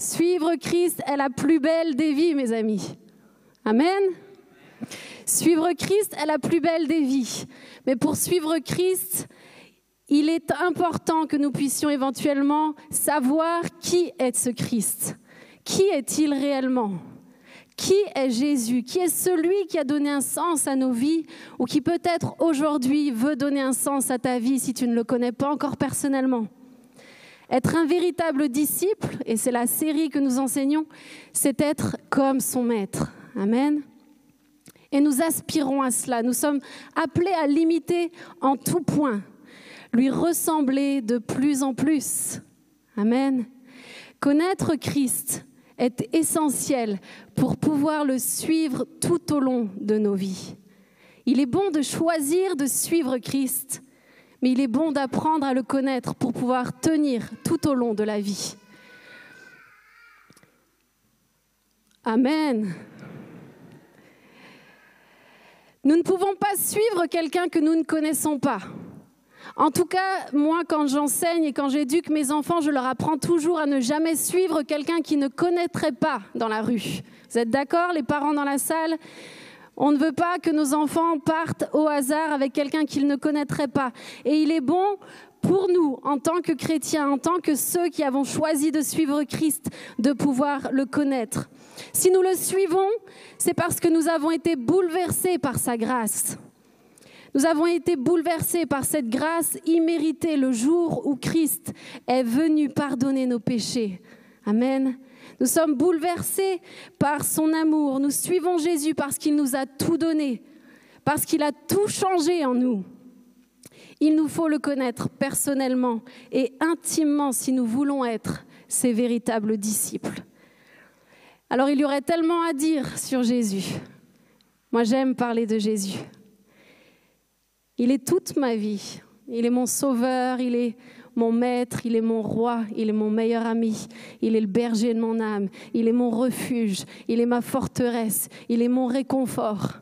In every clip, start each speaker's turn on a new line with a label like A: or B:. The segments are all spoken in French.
A: Suivre Christ est la plus belle des vies, mes amis. Amen. Suivre Christ est la plus belle des vies. Mais pour suivre Christ, il est important que nous puissions éventuellement savoir qui est ce Christ. Qui est-il réellement? Qui est Jésus? Qui est celui qui a donné un sens à nos vies ou qui peut-être aujourd'hui veut donner un sens à ta vie si tu ne le connais pas encore personnellement? Être un véritable disciple, et c'est la série que nous enseignons, c'est être comme son maître. Amen. Et nous aspirons à cela. Nous sommes appelés à l'imiter en tout point, lui ressembler de plus en plus. Amen. Connaître Christ est essentiel pour pouvoir le suivre tout au long de nos vies. Il est bon de choisir de suivre Christ, mais il est bon d'apprendre à le connaître pour pouvoir tenir tout au long de la vie. Amen. Nous ne pouvons pas suivre quelqu'un que nous ne connaissons pas. En tout cas, moi, quand j'enseigne et quand j'éduque mes enfants, je leur apprends toujours à ne jamais suivre quelqu'un qui ne connaîtrait pas dans la rue. Vous êtes d'accord, les parents dans la salle? On ne veut pas que nos enfants partent au hasard avec quelqu'un qu'ils ne connaîtraient pas. Et il est bon pour nous, en tant que chrétiens, en tant que ceux qui avons choisi de suivre Christ, de pouvoir le connaître. Si nous le suivons, c'est parce que nous avons été bouleversés par sa grâce. Nous avons été bouleversés par cette grâce imméritée le jour où Christ est venu pardonner nos péchés. Amen. Nous sommes bouleversés par son amour. Nous suivons Jésus parce qu'il nous a tout donné, parce qu'il a tout changé en nous. Il nous faut le connaître personnellement et intimement si nous voulons être ses véritables disciples. Alors il y aurait tellement à dire sur Jésus. Moi j'aime parler de Jésus. Il est toute ma vie. Il est mon sauveur, il est mon maître, il est mon roi, il est mon meilleur ami, il est le berger de mon âme, il est mon refuge, il est ma forteresse, il est mon réconfort.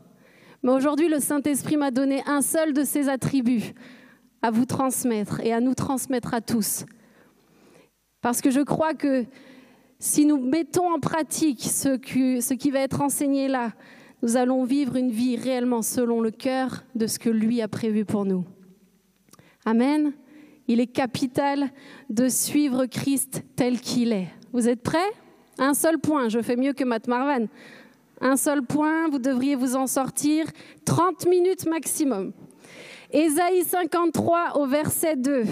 A: Mais aujourd'hui, le Saint-Esprit m'a donné un seul de ses attributs à vous transmettre et à nous transmettre à tous. Parce que je crois que si nous mettons en pratique ce, qui va être enseigné là, nous allons vivre une vie réellement selon le cœur de ce que lui a prévu pour nous. Amen. Il est capital de suivre Christ tel qu'il est. Vous êtes prêts? Un seul point, je fais mieux que Matt Marvan. Un seul point, vous devriez vous en sortir 30 minutes maximum. Ésaïe 53 au verset 2.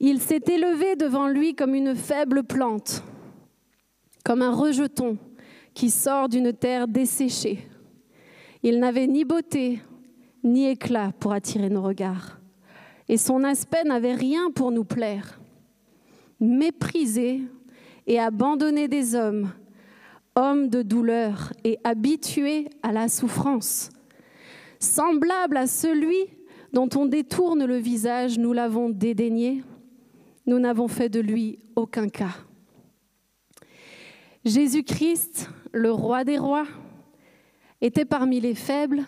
A: Il s'est élevé devant lui comme une faible plante comme un rejeton qui sort d'une terre desséchée. Il n'avait ni beauté ni éclat pour attirer nos regards, et son aspect n'avait rien pour nous plaire. Méprisé et abandonné des hommes, homme de douleur et habitué à la souffrance, semblable à celui dont on détourne le visage, nous l'avons dédaigné, nous n'avons fait de lui aucun cas. Jésus-Christ, le roi des rois, était parmi les faibles,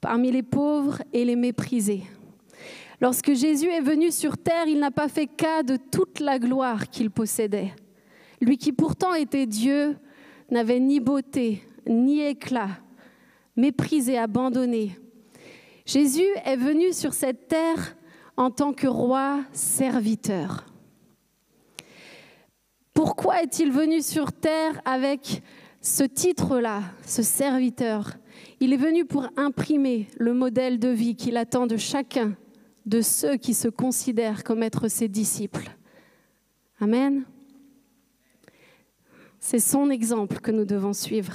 A: parmi les pauvres et les méprisés. Lorsque Jésus est venu sur terre, il n'a pas fait cas de toute la gloire qu'il possédait. Lui qui pourtant était Dieu n'avait ni beauté, ni éclat, méprisé, abandonné. Jésus est venu sur cette terre en tant que roi serviteur. Pourquoi est-il venu sur terre avec ce titre-là, ce serviteur? Il est venu pour imprimer le modèle de vie qu'il attend de chacun de ceux qui se considèrent comme être ses disciples. Amen. C'est son exemple que nous devons suivre.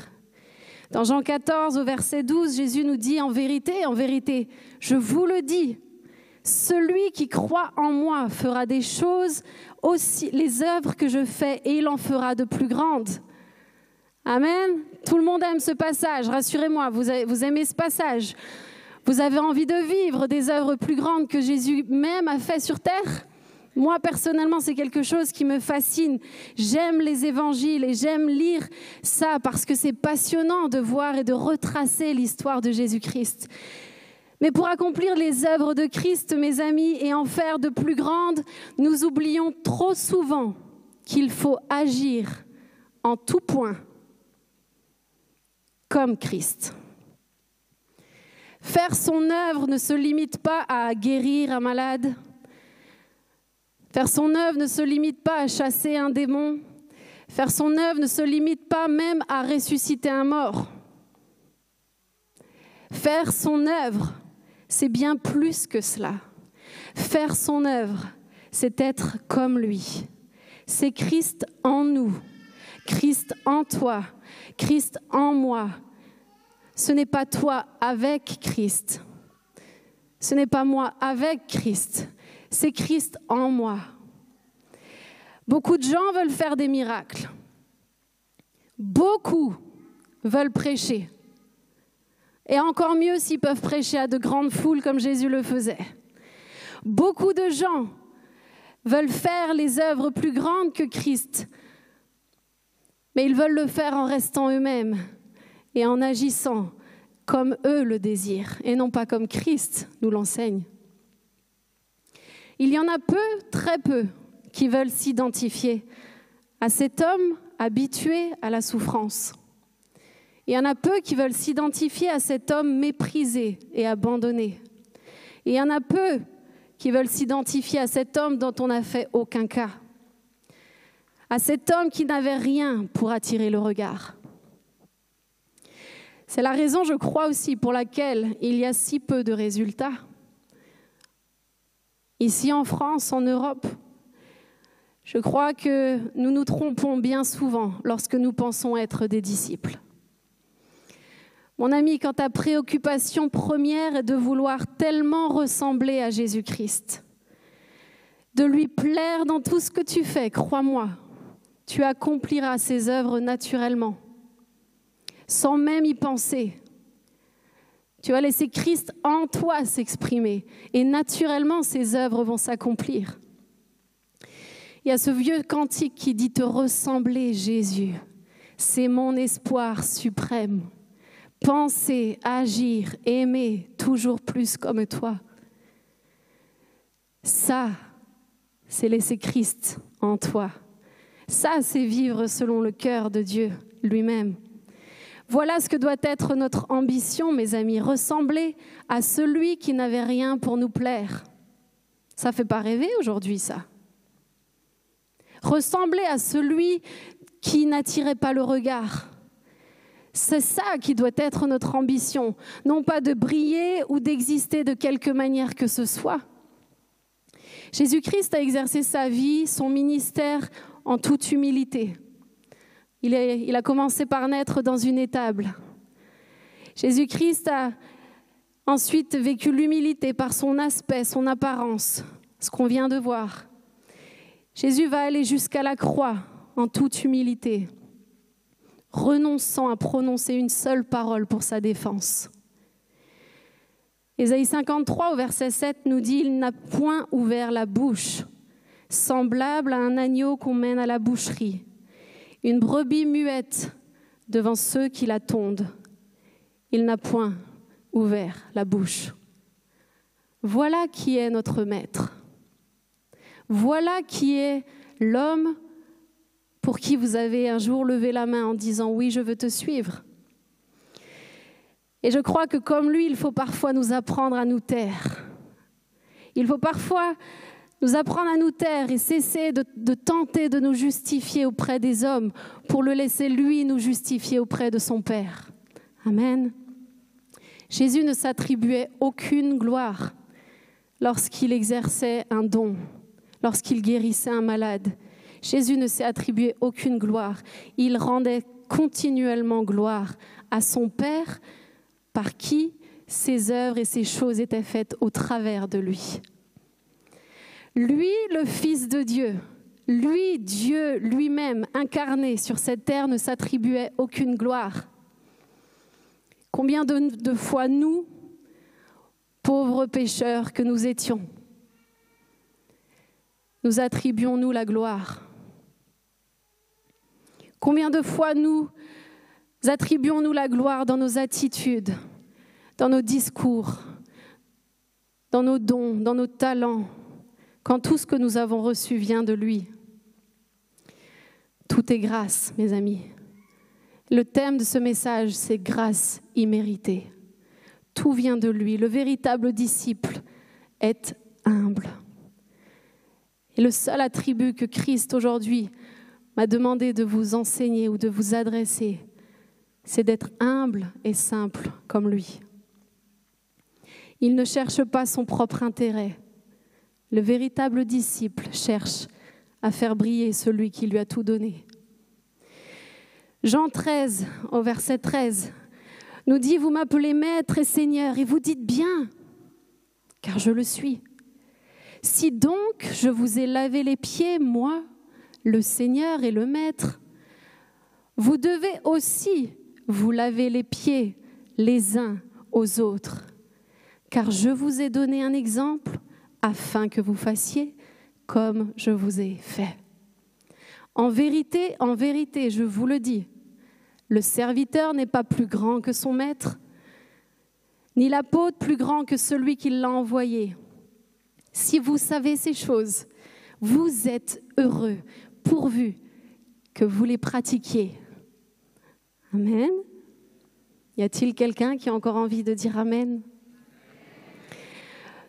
A: Dans Jean 14, au verset 12, Jésus nous dit en vérité, en vérité, je vous le dis, celui qui croit en moi fera des choses aussi, les œuvres que je fais, et il en fera de plus grandes. Amen. Tout le monde aime ce passage, rassurez-moi, vous, aimez ce passage. Vous avez envie de vivre des œuvres plus grandes que Jésus même a fait sur terre? Moi, personnellement, c'est quelque chose qui me fascine. J'aime les évangiles et j'aime lire ça parce que c'est passionnant de voir et de retracer l'histoire de Jésus-Christ. Mais pour accomplir les œuvres de Christ, mes amis, et en faire de plus grandes, nous oublions trop souvent qu'il faut agir en tout point comme Christ. Faire son œuvre ne se limite pas à guérir un malade. Faire son œuvre ne se limite pas à chasser un démon. Faire son œuvre ne se limite pas même à ressusciter un mort. Faire son œuvre, c'est bien plus que cela. Faire son œuvre, c'est être comme lui. C'est Christ en nous, Christ en toi, Christ en moi. Ce n'est pas toi avec Christ. Ce n'est pas moi avec Christ. C'est Christ en moi. Beaucoup de gens veulent faire des miracles. Beaucoup veulent prêcher. Et encore mieux s'ils peuvent prêcher à de grandes foules comme Jésus le faisait. Beaucoup de gens veulent faire les œuvres plus grandes que Christ, mais ils veulent le faire en restant eux-mêmes et en agissant comme eux le désirent et non pas comme Christ nous l'enseigne. Il y en a peu, très peu, qui veulent s'identifier à cet homme habitué à la souffrance. Il y en a peu qui veulent s'identifier à cet homme méprisé et abandonné. il y en a peu qui veulent s'identifier à cet homme dont on n'a fait aucun cas, à cet homme qui n'avait rien pour attirer le regard. C'est la raison, je crois aussi, pour laquelle il y a si peu de résultats. Ici en France, en Europe, je crois que nous nous trompons bien souvent lorsque nous pensons être des disciples. Mon ami, quand ta préoccupation première est de vouloir tellement ressembler à Jésus-Christ, de lui plaire dans tout ce que tu fais, crois-moi, tu accompliras ses œuvres naturellement, sans même y penser. Tu vas laisser Christ en toi s'exprimer et naturellement ses œuvres vont s'accomplir. Il y a ce vieux cantique qui dit te ressembler, Jésus. C'est mon espoir suprême penser, agir, aimer toujours plus comme toi. Ça, c'est laisser Christ en toi. Ça, c'est vivre selon le cœur de Dieu lui-même. Voilà ce que doit être notre ambition, mes amis, ressembler à celui qui n'avait rien pour nous plaire. Ça fait pas rêver aujourd'hui, ça. Ressembler à celui qui n'attirait pas le regard, c'est ça qui doit être notre ambition, non pas de briller ou d'exister de quelque manière que ce soit. Jésus-Christ a exercé sa vie, son ministère en toute humilité. Il, a commencé par naître dans une étable. Jésus-Christ a ensuite vécu l'humilité par son aspect, son apparence, ce qu'on vient de voir. Jésus va aller jusqu'à la croix en toute humilité renonçant à prononcer une seule parole pour sa défense. Ésaïe 53 au verset 7 nous dit, Il n'a point ouvert la bouche, semblable à un agneau qu'on mène à la boucherie, une brebis muette devant ceux qui la tondent. Il n'a point ouvert la bouche. Voilà qui est notre maître. Voilà qui est l'homme pour qui vous avez un jour levé la main en disant oui, je veux te suivre. Et je crois que comme lui, il faut parfois nous apprendre à nous taire. Il faut parfois nous apprendre à nous taire et cesser de, tenter de nous justifier auprès des hommes pour le laisser lui nous justifier auprès de son Père. Amen. Jésus ne s'attribuait aucune gloire lorsqu'il exerçait un don, lorsqu'il guérissait un malade. Jésus ne s'est attribué aucune gloire. Il rendait continuellement gloire à son Père par qui ses œuvres et ses choses étaient faites au travers de lui. Lui, le Fils de Dieu, lui, Dieu lui-même, incarné sur cette terre, ne s'attribuait aucune gloire. Combien de, fois nous, pauvres pécheurs que nous étions, nous attribuons-nous la gloire? Combien de fois nous attribuons-nous la gloire dans nos attitudes, dans nos discours, dans nos dons, dans nos talents, quand tout ce que nous avons reçu vient de lui Tout est grâce, mes amis. Le thème de ce message, c'est grâce imméritée. Tout vient de lui. Le véritable disciple est humble. Et le seul attribut que Christ aujourd'hui m'a demandé de vous enseigner ou de vous adresser, c'est d'être humble et simple comme lui. Il ne cherche pas son propre intérêt. Le véritable disciple cherche à faire briller celui qui lui a tout donné. Jean 13, au verset 13, nous dit, vous m'appelez maître et seigneur, et vous dites bien, car je le suis. Si donc je vous ai lavé les pieds, moi, le Seigneur et le Maître, vous devez aussi vous laver les pieds les uns aux autres, car je vous ai donné un exemple afin que vous fassiez comme je vous ai fait. En vérité, en vérité, je vous le dis, le serviteur n'est pas plus grand que son maître, ni l'apôtre plus grand que celui qui l'a envoyé. Si vous savez ces choses, vous êtes heureux pourvu que vous les pratiquiez. Amen. Y a-t-il quelqu'un qui a encore envie de dire Amen?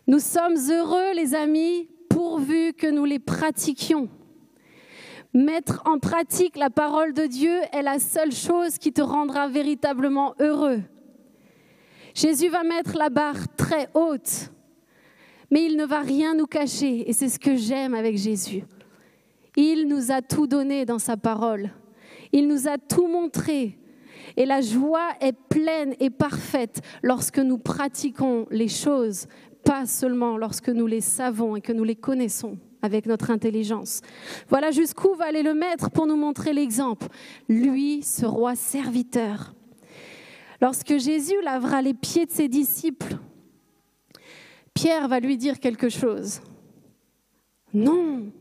A: Nous sommes heureux, les amis, pourvu que nous les pratiquions. Mettre en pratique la parole de Dieu est la seule chose qui te rendra véritablement heureux. Jésus va mettre la barre très haute, mais il ne va rien nous cacher, et c'est ce que j'aime avec Jésus. Il nous a tout donné dans sa parole. Il nous a tout montré. Et la joie est pleine et parfaite lorsque nous pratiquons les choses, pas seulement lorsque nous les savons et que nous les connaissons avec notre intelligence. Voilà jusqu'où va aller le Maître pour nous montrer l'exemple. Lui, ce roi serviteur. Lorsque Jésus lavera les pieds de ses disciples, Pierre va lui dire quelque chose. Non,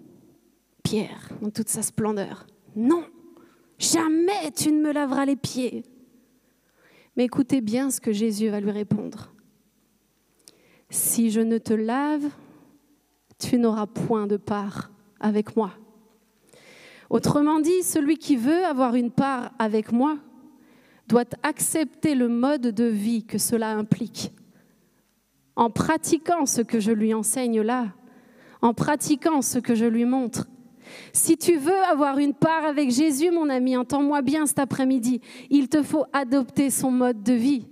A: Pierre, dans toute sa splendeur, non, jamais tu ne me laveras les pieds. Mais écoutez bien ce que Jésus va lui répondre. Si je ne te lave, tu n'auras point de part avec moi. Autrement dit, celui qui veut avoir une part avec moi doit accepter le mode de vie que cela implique. En pratiquant ce que je lui enseigne là, en pratiquant ce que je lui montre, si tu veux avoir une part avec Jésus, mon ami, entends-moi bien cet après-midi, il te faut adopter son mode de vie.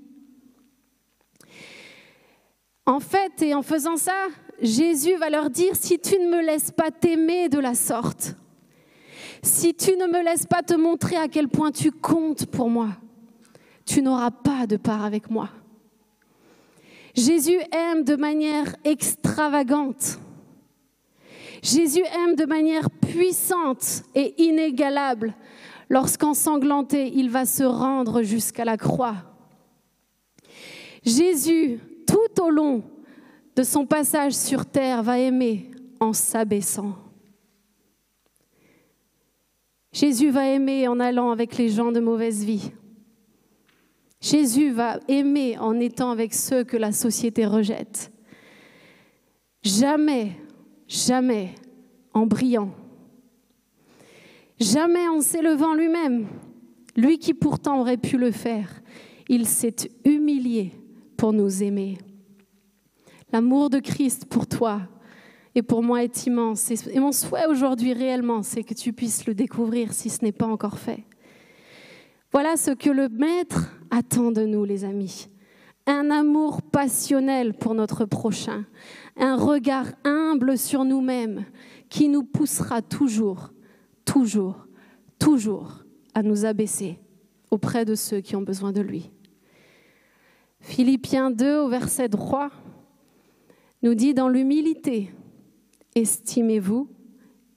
A: En fait, et en faisant ça, Jésus va leur dire, si tu ne me laisses pas t'aimer de la sorte, si tu ne me laisses pas te montrer à quel point tu comptes pour moi, tu n'auras pas de part avec moi. Jésus aime de manière extravagante. Jésus aime de manière puissante et inégalable lorsqu'ensanglanté, il va se rendre jusqu'à la croix. Jésus, tout au long de son passage sur terre, va aimer en s'abaissant. Jésus va aimer en allant avec les gens de mauvaise vie. Jésus va aimer en étant avec ceux que la société rejette. Jamais jamais en brillant, jamais en s'élevant lui-même, lui qui pourtant aurait pu le faire. Il s'est humilié pour nous aimer. L'amour de Christ pour toi et pour moi est immense. Et mon souhait aujourd'hui réellement, c'est que tu puisses le découvrir si ce n'est pas encore fait. Voilà ce que le Maître attend de nous, les amis. Un amour passionnel pour notre prochain, un regard humble sur nous-mêmes qui nous poussera toujours, toujours, toujours à nous abaisser auprès de ceux qui ont besoin de lui. Philippiens 2 au verset 3 nous dit dans l'humilité, estimez-vous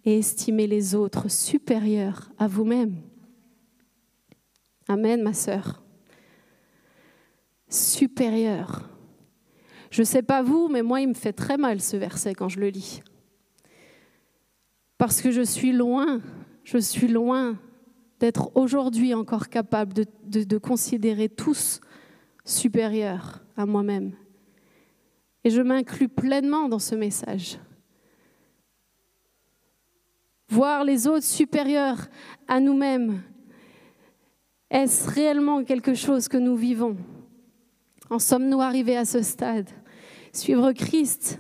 A: et estimez les autres supérieurs à vous-même. Amen, ma sœur. Supérieur je ne sais pas vous, mais moi, il me fait très mal ce verset quand je le lis. Parce que je suis loin, je suis loin d'être aujourd'hui encore capable de, de, considérer tous supérieurs à moi-même. Et je m'inclus pleinement dans ce message. voir les autres supérieurs à nous-mêmes. Est-ce réellement quelque chose que nous vivons? En sommes-nous arrivés à ce stade? Suivre Christ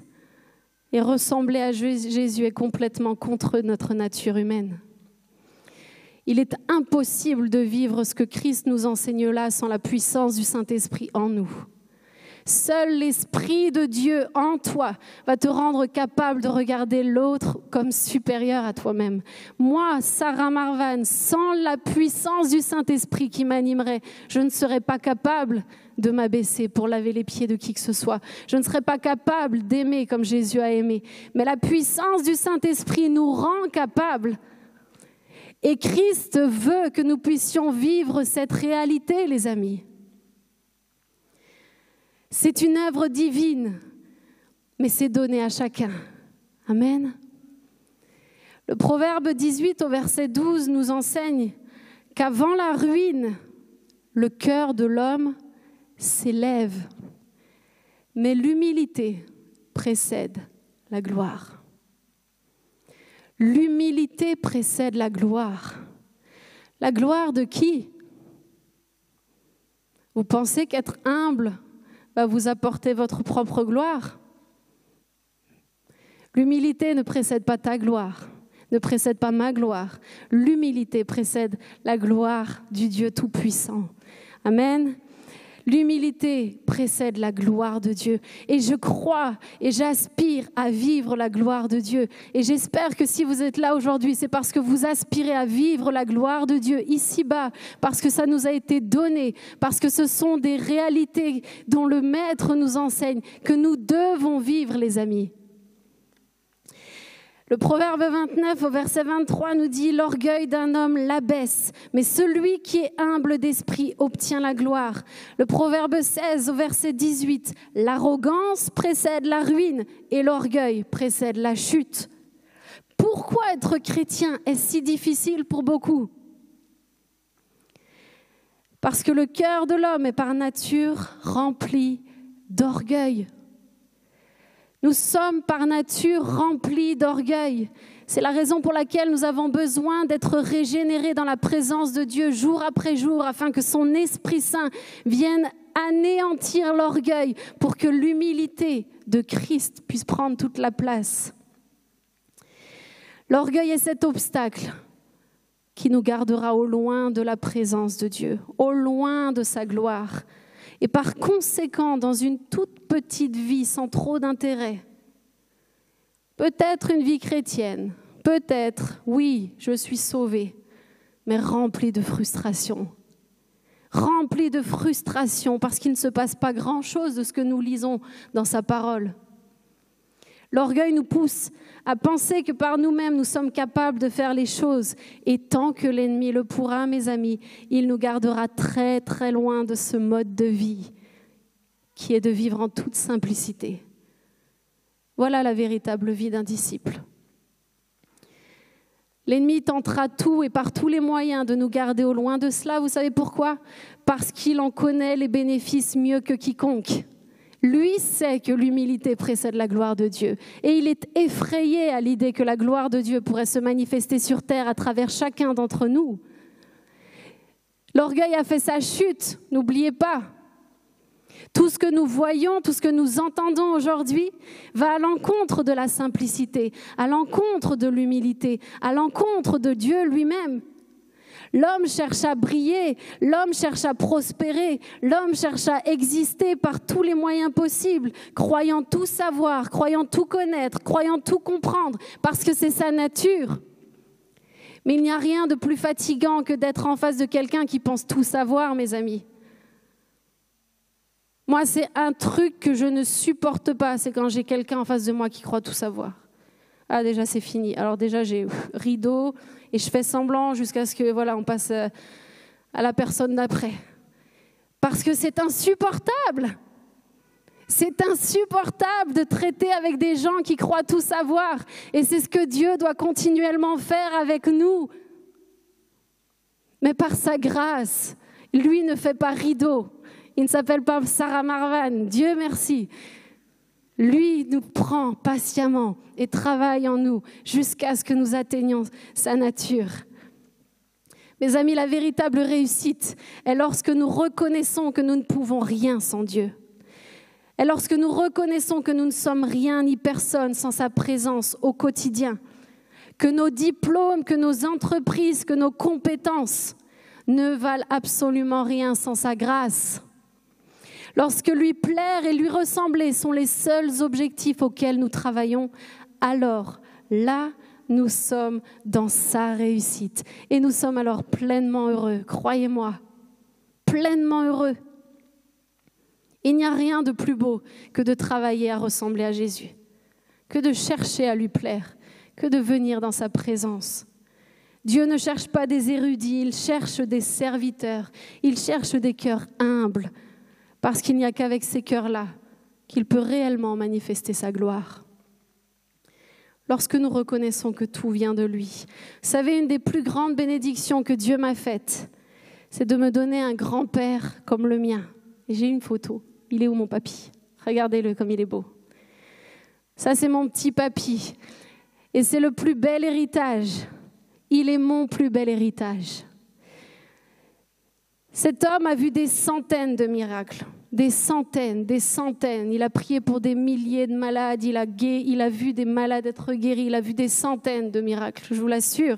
A: et ressembler à Jésus est complètement contre notre nature humaine. Il est impossible de vivre ce que Christ nous enseigne là sans la puissance du Saint-Esprit en nous. Seul l'Esprit de Dieu en toi va te rendre capable de regarder l'autre comme supérieur à toi-même. Moi, Sarah Marvan, sans la puissance du Saint-Esprit qui m'animerait, je ne serais pas capable de m'abaisser pour laver les pieds de qui que ce soit. Je ne serais pas capable d'aimer comme Jésus a aimé. Mais la puissance du Saint-Esprit nous rend capables. Et Christ veut que nous puissions vivre cette réalité, les amis. C'est une œuvre divine, mais c'est donné à chacun. Amen. Le proverbe 18 au verset 12 nous enseigne qu'avant la ruine, le cœur de l'homme s'élève, mais l'humilité précède la gloire. L'humilité précède la gloire. La gloire de qui? Vous pensez qu'être humble va vous apporter votre propre gloire L'humilité ne précède pas ta gloire, ne précède pas ma gloire. L'humilité précède la gloire du Dieu Tout-Puissant. Amen. L'humilité précède la gloire de Dieu. Et je crois et j'aspire à vivre la gloire de Dieu. Et j'espère que si vous êtes là aujourd'hui, c'est parce que vous aspirez à vivre la gloire de Dieu ici-bas, parce que ça nous a été donné, parce que ce sont des réalités dont le Maître nous enseigne, que nous devons vivre, les amis. Le proverbe 29 au verset 23 nous dit, L'orgueil d'un homme l'abaisse, mais celui qui est humble d'esprit obtient la gloire. Le proverbe 16 au verset 18, L'arrogance précède la ruine et l'orgueil précède la chute. Pourquoi être chrétien est si difficile pour beaucoup? Parce que le cœur de l'homme est par nature rempli d'orgueil. Nous sommes par nature remplis d'orgueil. C'est la raison pour laquelle nous avons besoin d'être régénérés dans la présence de Dieu jour après jour afin que son Esprit Saint vienne anéantir l'orgueil pour que l'humilité de Christ puisse prendre toute la place. L'orgueil est cet obstacle qui nous gardera au loin de la présence de Dieu, au loin de sa gloire. Et par conséquent, dans une toute petite vie sans trop d'intérêt, peut-être une vie chrétienne, peut-être, oui, je suis sauvée, mais remplie de frustration. Remplie de frustration parce qu'il ne se passe pas grand-chose de ce que nous lisons dans sa parole. L'orgueil nous pousse à penser que par nous-mêmes, nous sommes capables de faire les choses. Et tant que l'ennemi le pourra, mes amis, il nous gardera très très loin de ce mode de vie qui est de vivre en toute simplicité. Voilà la véritable vie d'un disciple. L'ennemi tentera tout et par tous les moyens de nous garder au loin de cela. Vous savez pourquoi? Parce qu'il en connaît les bénéfices mieux que quiconque. Lui sait que l'humilité précède la gloire de Dieu. Et il est effrayé à l'idée que la gloire de Dieu pourrait se manifester sur terre à travers chacun d'entre nous. L'orgueil a fait sa chute, n'oubliez pas. Tout ce que nous voyons, tout ce que nous entendons aujourd'hui va à l'encontre de la simplicité, à l'encontre de l'humilité, à l'encontre de Dieu lui-même. L'homme cherche à briller, l'homme cherche à prospérer, l'homme cherche à exister par tous les moyens possibles, croyant tout savoir, croyant tout connaître, croyant tout comprendre, parce que c'est sa nature. Mais il n'y a rien de plus fatigant que d'être en face de quelqu'un qui pense tout savoir, mes amis. Moi, c'est un truc que je ne supporte pas, c'est quand j'ai quelqu'un en face de moi qui croit tout savoir. Ah, déjà, c'est fini. Alors déjà, j'ai rideau, et je fais semblant jusqu'à ce que voilà, on passe euh, à la personne d'après. Parce que c'est insupportable. C'est insupportable de traiter avec des gens qui croient tout savoir. Et c'est ce que Dieu doit continuellement faire avec nous. Mais par sa grâce, lui ne fait pas rideau. Il ne s'appelle pas Sarah Marvan. Dieu merci. Lui nous prend patiemment et travaille en nous jusqu'à ce que nous atteignions sa nature. Mes amis, la véritable réussite est lorsque nous reconnaissons que nous ne pouvons rien sans Dieu. Et lorsque nous reconnaissons que nous ne sommes rien ni personne sans sa présence au quotidien, que nos diplômes, que nos entreprises, que nos compétences ne valent absolument rien sans sa grâce. Lorsque lui plaire et lui ressembler sont les seuls objectifs auxquels nous travaillons, alors là, nous sommes dans sa réussite. Et nous sommes alors pleinement heureux, croyez-moi, pleinement heureux. Il n'y a rien de plus beau que de travailler à ressembler à Jésus, que de chercher à lui plaire, que de venir dans sa présence. Dieu ne cherche pas des érudits, il cherche des serviteurs, il cherche des cœurs humbles, parce qu'il n'y a qu'avec ces cœurs-là qu'il peut réellement manifester sa gloire. Lorsque nous reconnaissons que tout vient de lui. Vous savez, une des plus grandes bénédictions que Dieu m'a faites, c'est de me donner un grand-père comme le mien. J'ai une photo. Il est où mon papy? Regardez-le comme il est beau. Ça, c'est mon petit papy. Et c'est le plus bel héritage. Il est mon plus bel héritage. Cet homme a vu des centaines de miracles, des centaines, des centaines. Il a prié pour des milliers de malades, il a, il a vu des malades être guéris, il a vu des centaines de miracles, je vous l'assure.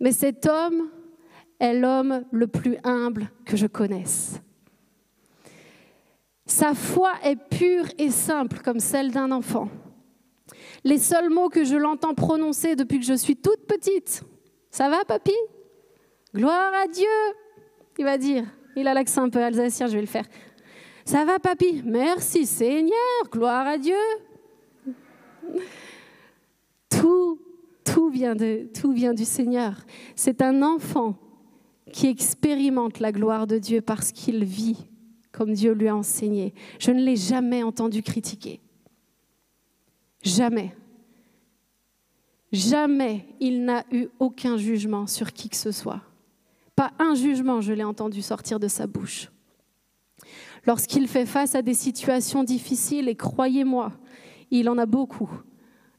A: Mais cet homme est l'homme le plus humble que je connaisse. Sa foi est pure et simple comme celle d'un enfant les seuls mots que je l'entends prononcer depuis que je suis toute petite. Ça va, papy? Gloire à Dieu, il va dire. Il a l'accent un peu alsacien, je vais le faire. Ça va, papy? Merci, Seigneur, gloire à Dieu. Tout, tout vient, de, tout vient du Seigneur. C'est un enfant qui expérimente la gloire de Dieu parce qu'il vit comme Dieu lui a enseigné. Je ne l'ai jamais entendu critiquer. Jamais. Jamais il n'a eu aucun jugement sur qui que ce soit. Pas un jugement, je l'ai entendu sortir de sa bouche. Lorsqu'il fait face à des situations difficiles, et croyez-moi, il en a beaucoup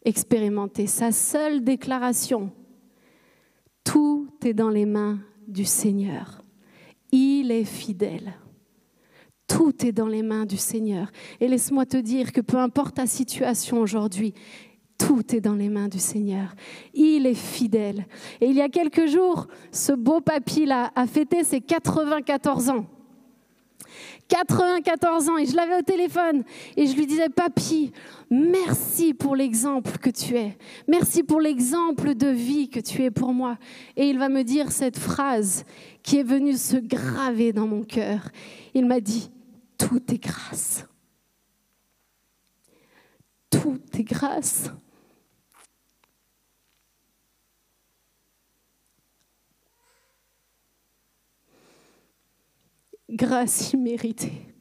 A: expérimenté, sa seule déclaration, tout est dans les mains du Seigneur. Il est fidèle. Tout est dans les mains du Seigneur. Et laisse-moi te dire que peu importe ta situation aujourd'hui, tout est dans les mains du Seigneur. Il est fidèle. Et il y a quelques jours, ce beau papy-là a fêté ses 94 ans. 94 ans et je l'avais au téléphone et je lui disais papy merci pour l'exemple que tu es merci pour l'exemple de vie que tu es pour moi et il va me dire cette phrase qui est venue se graver dans mon cœur il m'a dit tout est grâce. Tout est grâce. Grâce imméritée.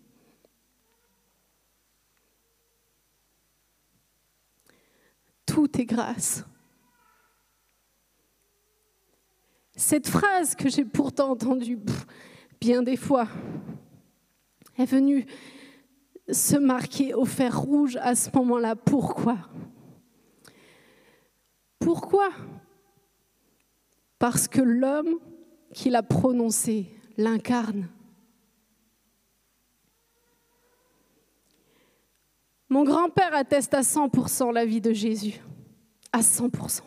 A: Tout est grâce. Cette phrase que j'ai pourtant entendue bien des fois, est venu se marquer au fer rouge à ce moment-là. Pourquoi? Pourquoi? Parce que l'homme qui l'a prononcé l'incarne. Mon grand-père atteste à 100% la vie de Jésus, à 100%.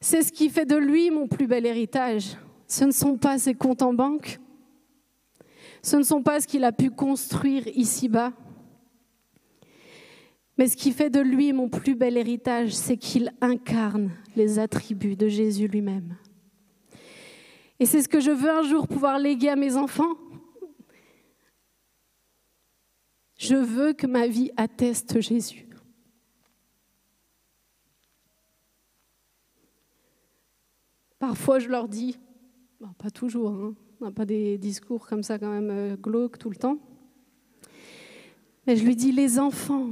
A: C'est ce qui fait de lui mon plus bel héritage. Ce ne sont pas ses comptes en banque, ce ne sont pas ce qu'il a pu construire ici-bas, mais ce qui fait de lui mon plus bel héritage, c'est qu'il incarne les attributs de Jésus lui-même. Et c'est ce que je veux un jour pouvoir léguer à mes enfants. Je veux que ma vie atteste Jésus. Parfois, je leur dis, pas toujours, hein, on n'a pas des discours comme ça quand même euh, glauques tout le temps. Mais je lui dis, les enfants,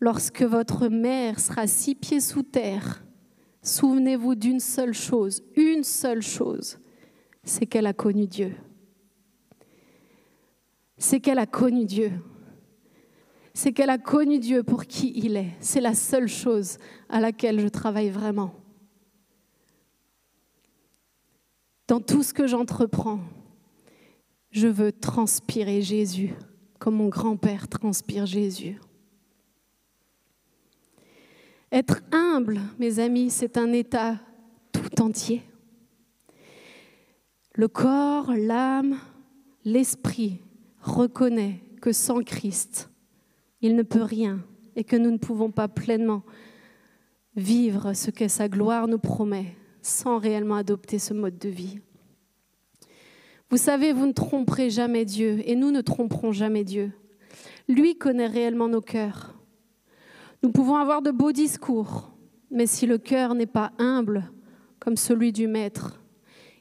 A: lorsque votre mère sera six pieds sous terre, souvenez-vous d'une seule chose, une seule chose, c'est qu'elle a connu Dieu. C'est qu'elle a connu Dieu. c'est qu'elle a connu Dieu pour qui il est. C'est la seule chose à laquelle je travaille vraiment. Dans tout ce que j'entreprends, je veux transpirer Jésus comme mon grand-père transpire Jésus. Être humble, mes amis, c'est un état tout entier. Le corps, l'âme, l'esprit reconnaît que sans Christ, il ne peut rien et que nous ne pouvons pas pleinement vivre ce que sa gloire nous promet sans réellement adopter ce mode de vie. Vous savez, vous ne tromperez jamais Dieu et nous ne tromperons jamais Dieu. Lui connaît réellement nos cœurs. Nous pouvons avoir de beaux discours, mais si le cœur n'est pas humble comme celui du Maître,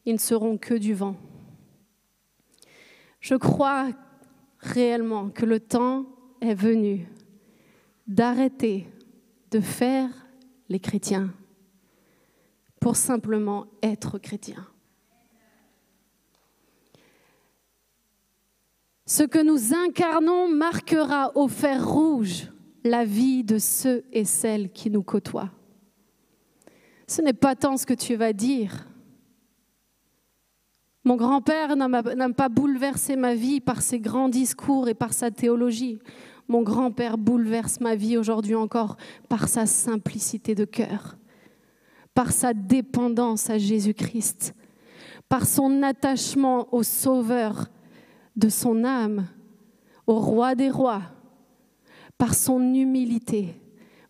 A: ils ne seront que du vent. Je crois réellement que le temps est venu d'arrêter de faire les chrétiens pour simplement être chrétiens. Ce que nous incarnons marquera au fer rouge la vie de ceux et celles qui nous côtoient. Ce n'est pas tant ce que tu vas dire. Mon grand-père n'a pas bouleversé ma vie par ses grands discours et par sa théologie. Mon grand-père bouleverse ma vie aujourd'hui encore par sa simplicité de cœur, par sa dépendance à Jésus-Christ, par son attachement au Sauveur de son âme, au roi des rois, par son humilité.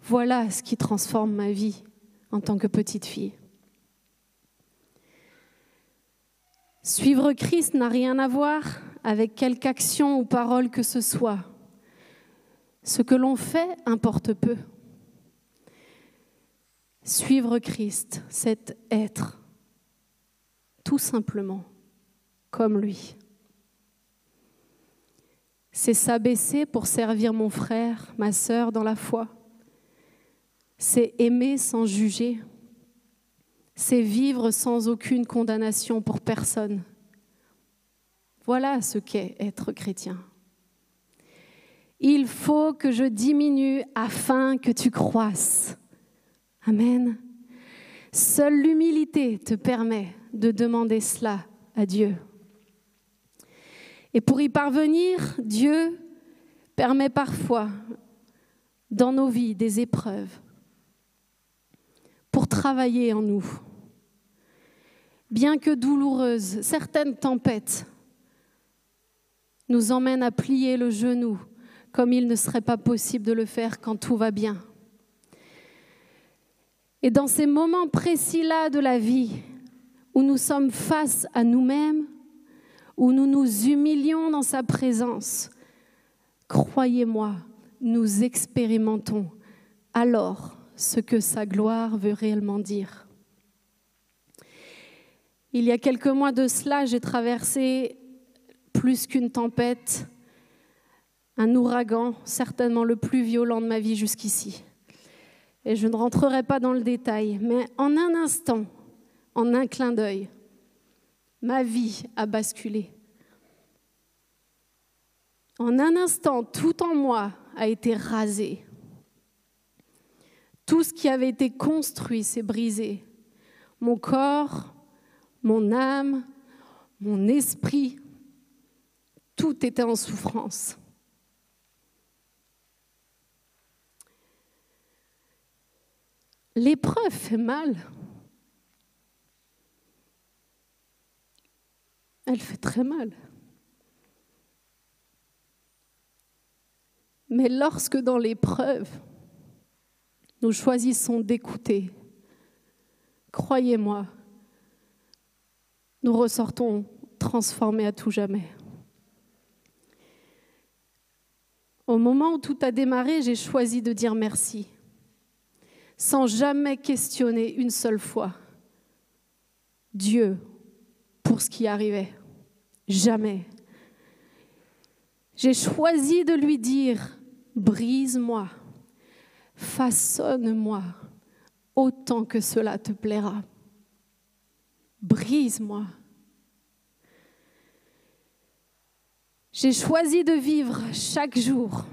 A: Voilà ce qui transforme ma vie en tant que petite fille. Suivre Christ n'a rien à voir avec quelque action ou parole que ce soit. Ce que l'on fait importe peu. Suivre Christ, c'est être tout simplement comme lui c'est s'abaisser pour servir mon frère, ma sœur dans la foi. C'est aimer sans juger. C'est vivre sans aucune condamnation pour personne. Voilà ce qu'est être chrétien. Il faut que je diminue afin que tu croisses. Amen. Seule l'humilité te permet de demander cela à Dieu. Et pour y parvenir, Dieu permet parfois dans nos vies des épreuves pour travailler en nous. Bien que douloureuses, certaines tempêtes nous emmènent à plier le genou comme il ne serait pas possible de le faire quand tout va bien. Et dans ces moments précis-là de la vie, où nous sommes face à nous-mêmes, où nous nous humilions dans sa présence, croyez-moi, nous expérimentons alors ce que sa gloire veut réellement dire. Il y a quelques mois de cela, j'ai traversé plus qu'une tempête, un ouragan, certainement le plus violent de ma vie jusqu'ici. Et je ne rentrerai pas dans le détail, mais en un instant, en un clin d'œil, ma vie a basculé. En un instant, tout en moi a été rasé. Tout ce qui avait été construit s'est brisé. Mon corps, mon âme, mon esprit, tout était en souffrance. L'épreuve fait mal. elle fait très mal. Mais lorsque dans l'épreuve, nous choisissons d'écouter, croyez-moi, nous ressortons transformés à tout jamais. Au moment où tout a démarré, j'ai choisi de dire merci, sans jamais questionner une seule fois. Dieu, pour ce qui arrivait. Jamais. J'ai choisi de lui dire, brise-moi, façonne-moi autant que cela te plaira. Brise-moi. J'ai choisi de vivre chaque jour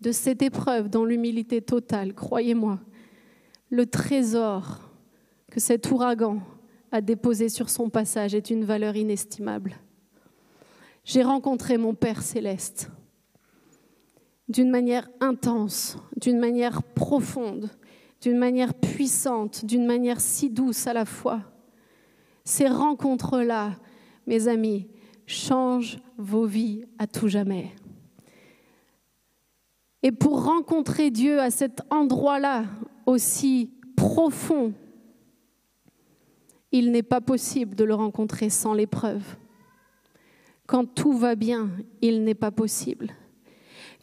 A: de cette épreuve dans l'humilité totale, croyez-moi, le trésor que cet ouragan a déposé sur son passage est une valeur inestimable. J'ai rencontré mon Père céleste d'une manière intense, d'une manière profonde, d'une manière puissante, d'une manière si douce à la fois. Ces rencontres-là, mes amis, changent vos vies à tout jamais. Et pour rencontrer Dieu à cet endroit-là aussi profond, il n'est pas possible de le rencontrer sans l'épreuve. Quand tout va bien, il n'est pas possible.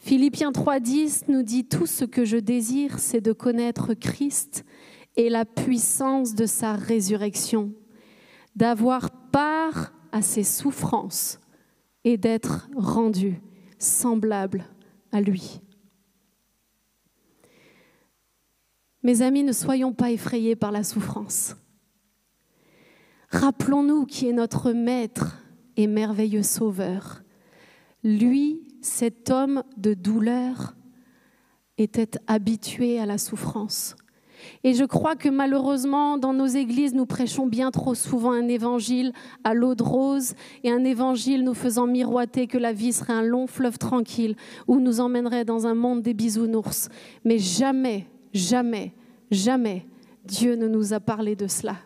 A: Philippiens 3.10 nous dit Tout ce que je désire, c'est de connaître Christ et la puissance de sa résurrection, d'avoir part à ses souffrances et d'être rendu semblable à lui. Mes amis, ne soyons pas effrayés par la souffrance. Rappelons-nous qui est notre Maître et merveilleux Sauveur. Lui, cet homme de douleur, était habitué à la souffrance. Et je crois que malheureusement, dans nos églises, nous prêchons bien trop souvent un évangile à l'eau de rose et un évangile nous faisant miroiter que la vie serait un long fleuve tranquille où nous emmènerait dans un monde des bisounours. Mais jamais Jamais, jamais Dieu ne nous a parlé de cela.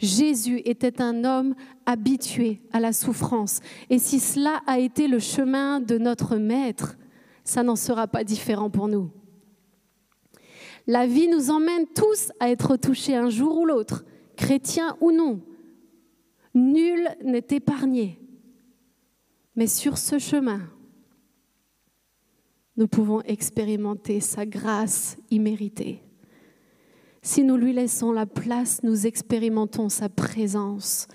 A: Jésus était un homme habitué à la souffrance. Et si cela a été le chemin de notre Maître, ça n'en sera pas différent pour nous. La vie nous emmène tous à être touchés un jour ou l'autre, chrétiens ou non. Nul n'est épargné. Mais sur ce chemin, nous pouvons expérimenter sa grâce imméritée. Si nous lui laissons la place, nous expérimentons sa présence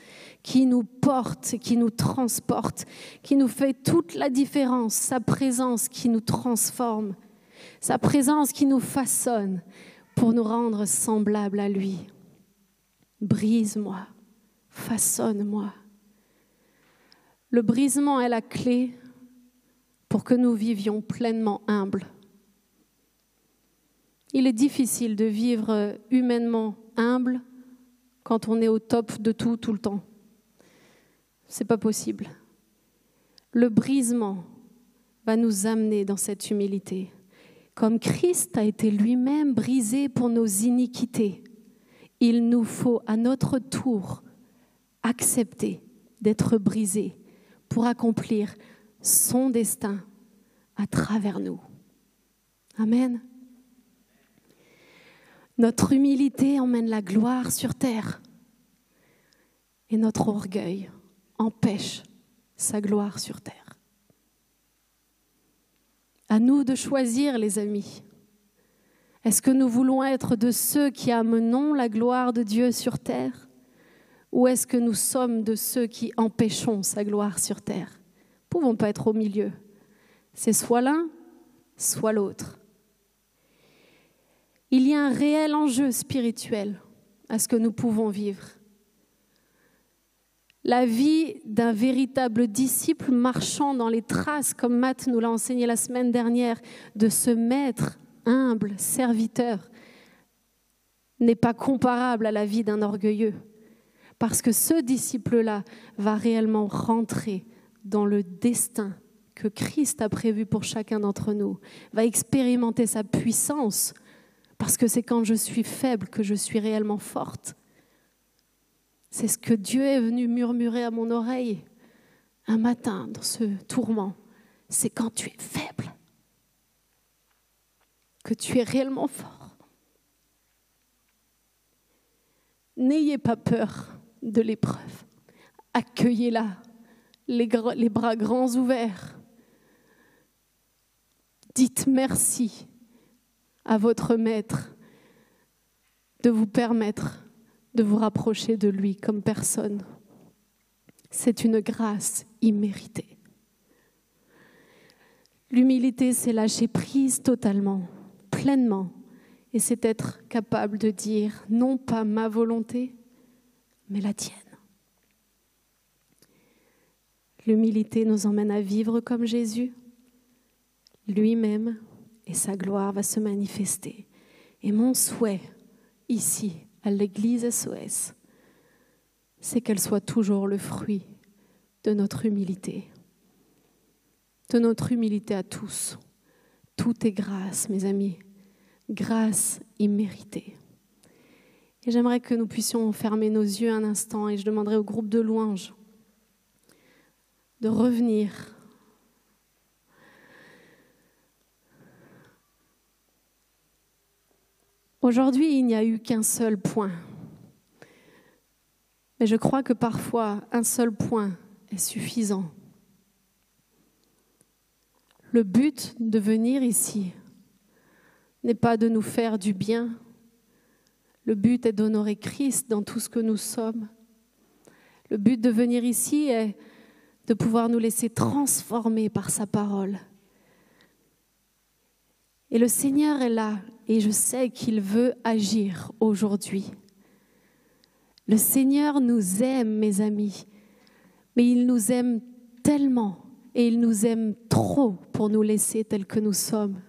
A: qui nous porte, qui nous transporte, qui nous fait toute la différence, sa présence qui nous transforme, sa présence qui nous façonne pour nous rendre semblables à lui. Brise-moi, façonne-moi. Le brisement est la clé pour que nous vivions pleinement humbles. Il est difficile de vivre humainement humble quand on est au top de tout tout le temps. C'est pas possible. Le brisement va nous amener dans cette humilité. Comme Christ a été lui-même brisé pour nos iniquités, il nous faut à notre tour accepter d'être brisé pour accomplir son destin à travers nous. Amen. Notre humilité emmène la gloire sur terre et notre orgueil empêche sa gloire sur terre. À nous de choisir, les amis. Est-ce que nous voulons être de ceux qui amenons la gloire de Dieu sur terre? Ou est-ce que nous sommes de ceux qui empêchons sa gloire sur terre? Pouvons pas être au milieu. C'est soit l'un, soit l'autre. Il y a un réel enjeu spirituel à ce que nous pouvons vivre. La vie d'un véritable disciple marchant dans les traces, comme Matt nous l'a enseigné la semaine dernière, de ce maître humble, serviteur, n'est pas comparable à la vie d'un orgueilleux. Parce que ce disciple-là va réellement rentrer dans le destin que Christ a prévu pour chacun d'entre nous, va expérimenter sa puissance, parce que c'est quand je suis faible que je suis réellement forte. C'est ce que Dieu est venu murmurer à mon oreille un matin dans ce tourment. C'est quand tu es faible que tu es réellement fort. N'ayez pas peur de l'épreuve. Accueillez-la les, bras grands ouverts. Dites merci à votre Maître de vous permettre de vous rapprocher de lui comme personne. C'est une grâce imméritée. L'humilité, c'est lâcher prise totalement, pleinement, et c'est être capable de dire non pas ma volonté, mais la tienne. L'humilité nous emmène à vivre comme Jésus. lui-même et sa gloire va se manifester. Et mon souhait ici, à l'Église SOS, c'est qu'elle soit toujours le fruit de notre humilité, de notre humilité à tous. Tout est grâce, mes amis, grâce imméritée. Et j'aimerais que nous puissions fermer nos yeux un instant et je demanderai au groupe de louanges de revenir Aujourd'hui, il n'y a eu qu'un seul point. Mais je crois que parfois, un seul point est suffisant. Le but de venir ici n'est pas de nous faire du bien. Le but est d'honorer Christ dans tout ce que nous sommes. Le but de venir ici est de pouvoir nous laisser transformer par sa parole. Et le Seigneur est là et je sais qu'il veut agir aujourd'hui. Le Seigneur nous aime, mes amis, mais il nous aime tellement et il nous aime trop pour nous laisser tels que nous sommes.